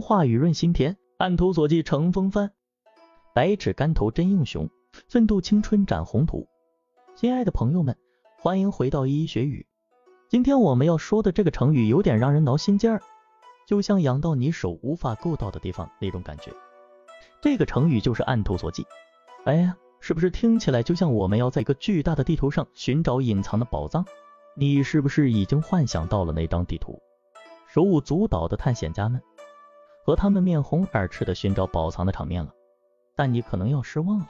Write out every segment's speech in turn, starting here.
化雨润心田，按图索骥乘风帆，百尺竿头真英雄，奋斗青春展宏图。亲爱的朋友们，欢迎回到一一学语。今天我们要说的这个成语有点让人挠心尖儿，就像痒到你手无法够到的地方那种感觉。这个成语就是按图索骥。哎呀，是不是听起来就像我们要在一个巨大的地图上寻找隐藏的宝藏？你是不是已经幻想到了那张地图？手舞足蹈的探险家们和他们面红耳赤的寻找宝藏的场面了，但你可能要失望了，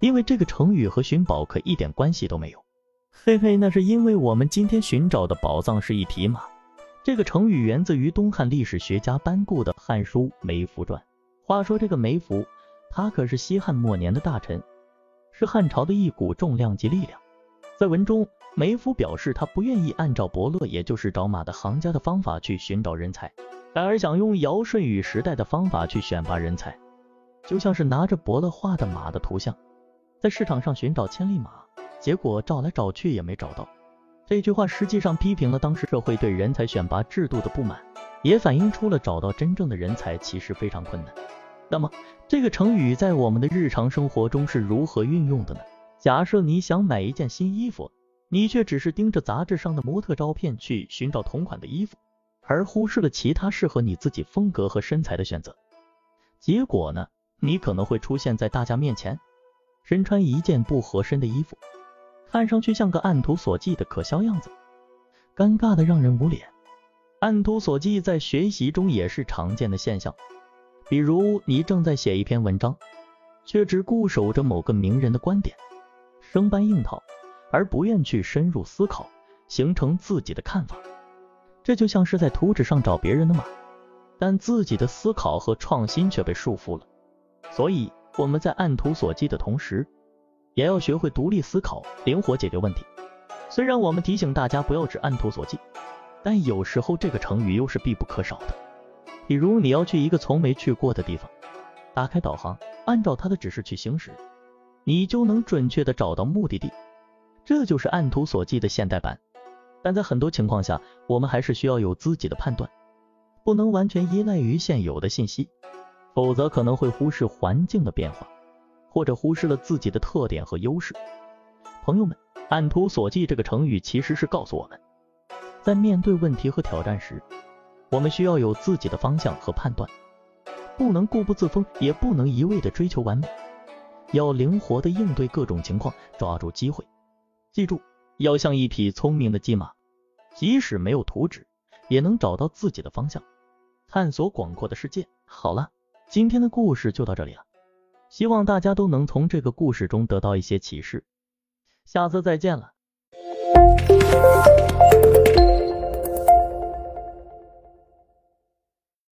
因为这个成语和寻宝可一点关系都没有。嘿嘿，那是因为我们今天寻找的宝藏是一匹马。这个成语源自于东汉历史学家班固的《汉书·梅福传》。话说这个梅福，他可是西汉末年的大臣，是汉朝的一股重量级力量。在文中。梅夫表示，他不愿意按照伯乐，也就是找马的行家的方法去寻找人才，然而想用尧舜禹时代的方法去选拔人才，就像是拿着伯乐画的马的图像，在市场上寻找千里马，结果找来找去也没找到。这句话实际上批评了当时社会对人才选拔制度的不满，也反映出了找到真正的人才其实非常困难。那么，这个成语在我们的日常生活中是如何运用的呢？假设你想买一件新衣服。你却只是盯着杂志上的模特照片去寻找同款的衣服，而忽视了其他适合你自己风格和身材的选择。结果呢，你可能会出现在大家面前，身穿一件不合身的衣服，看上去像个按图索骥的可笑样子，尴尬的让人无脸。按图索骥在学习中也是常见的现象，比如你正在写一篇文章，却只固守着某个名人的观点，生搬硬套。而不愿去深入思考，形成自己的看法，这就像是在图纸上找别人的马，但自己的思考和创新却被束缚了。所以我们在按图索骥的同时，也要学会独立思考，灵活解决问题。虽然我们提醒大家不要只按图索骥，但有时候这个成语又是必不可少的。比如你要去一个从没去过的地方，打开导航，按照它的指示去行驶，你就能准确的找到目的地。这就是按图索骥的现代版，但在很多情况下，我们还是需要有自己的判断，不能完全依赖于现有的信息，否则可能会忽视环境的变化，或者忽视了自己的特点和优势。朋友们，按图索骥这个成语其实是告诉我们，在面对问题和挑战时，我们需要有自己的方向和判断，不能固步自封，也不能一味的追求完美，要灵活的应对各种情况，抓住机会。记住，要像一匹聪明的骏马，即使没有图纸，也能找到自己的方向，探索广阔的世界。好了，今天的故事就到这里了，希望大家都能从这个故事中得到一些启示。下次再见了。